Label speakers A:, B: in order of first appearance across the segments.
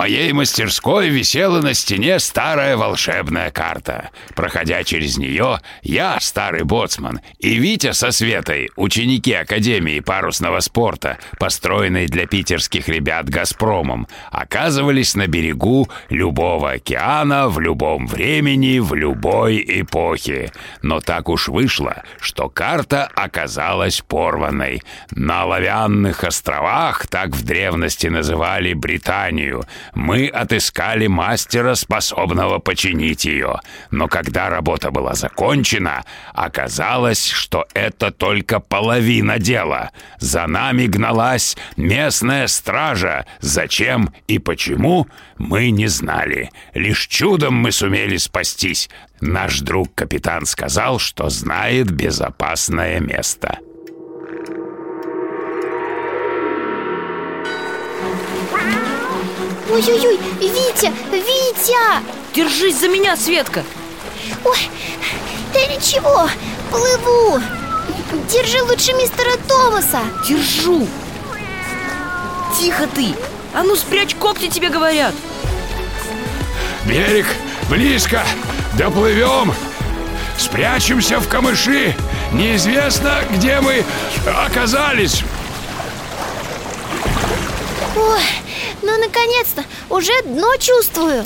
A: моей мастерской висела на стене старая волшебная карта. Проходя через нее, я, старый боцман, и Витя со Светой, ученики Академии парусного спорта, построенной для питерских ребят «Газпромом», оказывались на берегу любого океана в любом времени, в любой эпохе. Но так уж вышло, что карта оказалась порванной. На Оловянных островах, так в древности называли Британию, мы отыскали мастера, способного починить ее. Но когда работа была закончена, оказалось, что это только половина дела. За нами гналась местная стража. Зачем и почему, мы не знали. Лишь чудом мы сумели спастись. Наш друг-капитан сказал, что знает безопасное место.
B: Ой-ой-ой, Витя, Витя!
C: Держись за меня, Светка!
B: Ой, да ничего, плыву Держи лучше мистера Томаса
C: Держу! Тихо ты! А ну спрячь когти, тебе говорят!
A: Берег близко! Доплывем! Спрячемся в камыши! Неизвестно, где мы оказались!
B: Ой, ну наконец-то, уже дно чувствую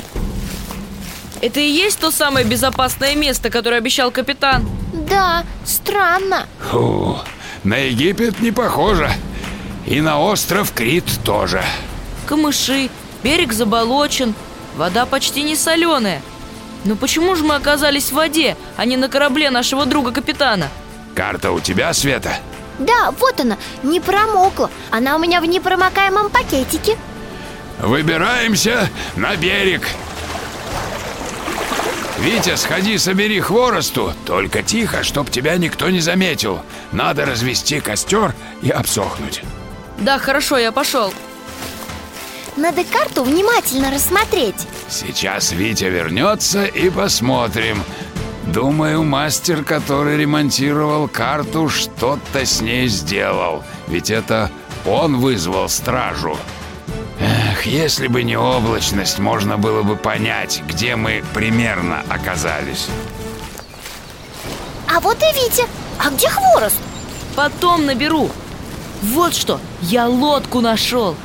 C: Это и есть то самое безопасное место, которое обещал капитан?
B: Да, странно
A: Фу, на Египет не похоже. И на остров Крит тоже.
C: Камыши, берег заболочен, вода почти не соленая Но почему же мы оказались в воде, а не на корабле нашего друга-капитана?
A: Карта у тебя, Света?
B: Да, вот она, не промокла Она у меня в непромокаемом пакетике
A: Выбираемся на берег. Витя, сходи, собери хворосту, только тихо, чтоб тебя никто не заметил. Надо развести костер и обсохнуть.
C: Да, хорошо, я пошел
B: Надо карту внимательно рассмотреть
A: Сейчас Витя вернется и посмотрим. Думаю, мастер, который ремонтировал карту, что-то с ней сделал. Ведь это он вызвал стражу. Эх, если бы не облачность, можно было бы понять, где мы примерно оказались.
B: А вот и Витя, а где хворост?
C: Потом наберу Вот что, я лодку нашел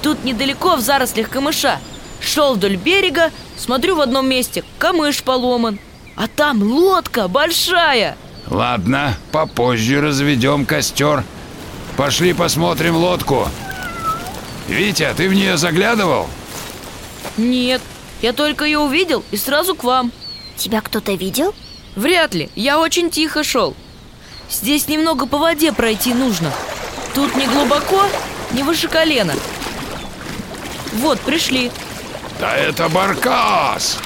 C: Тут недалеко в зарослях камыша Шел вдоль берега, смотрю в одном месте Камыш поломан А там лодка большая
A: Ладно, попозже разведем костер. Пошли посмотрим лодку. Витя, ты в нее заглядывал?
C: Нет, я только ее увидел и сразу к вам
B: Тебя кто-то видел?
C: Вряд ли, я очень тихо шел Здесь немного по воде пройти нужно Тут не глубоко, не выше колена Вот, пришли
A: Да это баркас!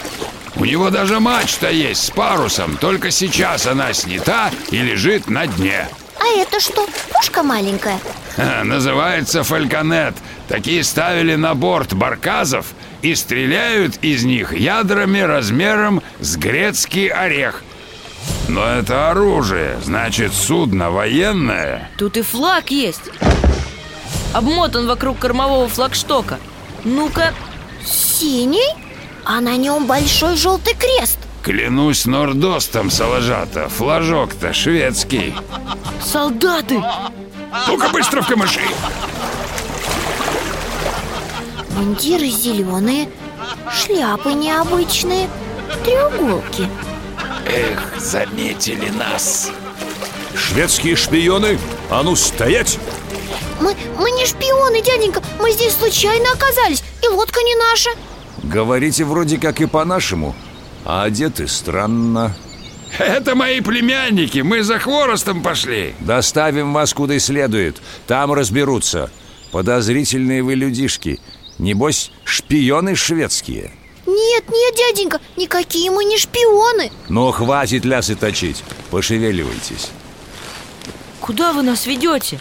A: У него даже мачта есть с парусом, только сейчас она снята и лежит на дне.
B: А это что, пушка маленькая?
A: Называется фальконет. Такие ставили на борт барказов и стреляют из них ядрами размером с грецкий орех. Но это оружие, значит судно военное.
C: Тут и флаг есть Обмотан вокруг кормового флагштока Ну-ка,
B: Синий? А на нем большой желтый крест
A: Клянусь нордостом, Салажата, флажок-то шведский.
C: солдаты
A: Ну-ка быстро в камыши.
B: Мундиры зеленые, шляпы необычные, треуголки
A: Эх, заметили нас
D: Шведские шпионы? А ну стоять!
B: мы, мы не шпионы, дяденька, мы здесь случайно оказались, и лодка не наша
D: Говорите вроде как и по-нашему, а одеты странно.
A: Это мои племянники, мы за хворостом пошли
D: Доставим вас куда следует, там разберутся. Подозрительные вы людишки. Небось, шпионы шведские.
B: Нет, нет, дяденька, никакие мы не шпионы
D: Но хватит лясы точить, пошевеливайтесь.
C: Куда вы нас ведете?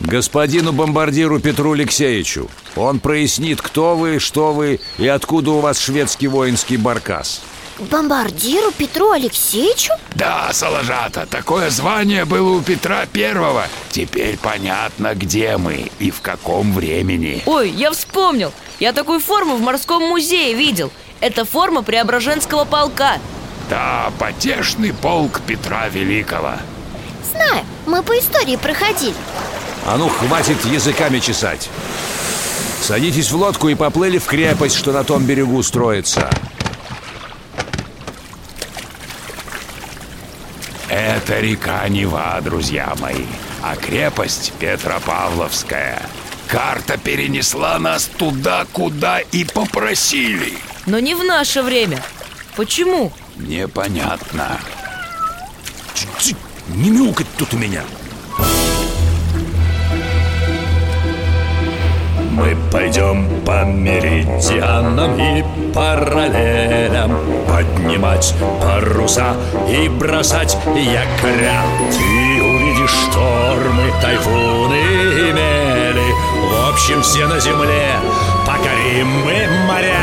D: Господину бомбардиру Петру Алексеевичу. Он прояснит, кто вы, что вы и откуда у вас шведский воинский баркас.
B: Бомбардиру Петру Алексеевичу?
A: Да, Соложата, такое звание было у Петра Первого. Теперь понятно, где мы и в каком времени.
C: Ой, я вспомнил. Я такую форму в морском музее видел. Это форма Преображенского полка.
A: Да, потешный полк Петра Великого.
B: Знаю, мы по истории проходили.
D: А ну, хватит языками чесать. Садитесь в лодку и поплыли в крепость, что на том берегу строится.
A: Это река Нева, друзья мои, а крепость Петропавловская. Карта перенесла нас туда, куда и попросили.
C: Но не в наше время Почему?
A: Непонятно.
D: Цык, Не мяукать тут у меня.
E: Мы пойдем по меридианам и параллелям Поднимать паруса и бросать якоря Ты увидишь штормы, тайфуны и мели. В общем, все на земле покорим мы моря.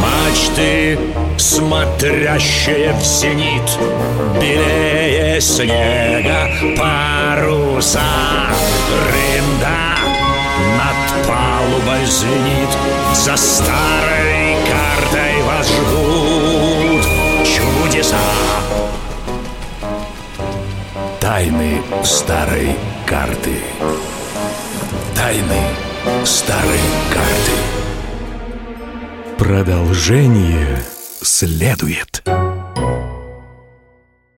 E: Мачты, смотрящие в зенит Белее снега паруса. Рында над палубой звенит За старой картой вас ждут чудеса
D: Тайны старой карты. Тайны старой карты.
F: Продолжение следует.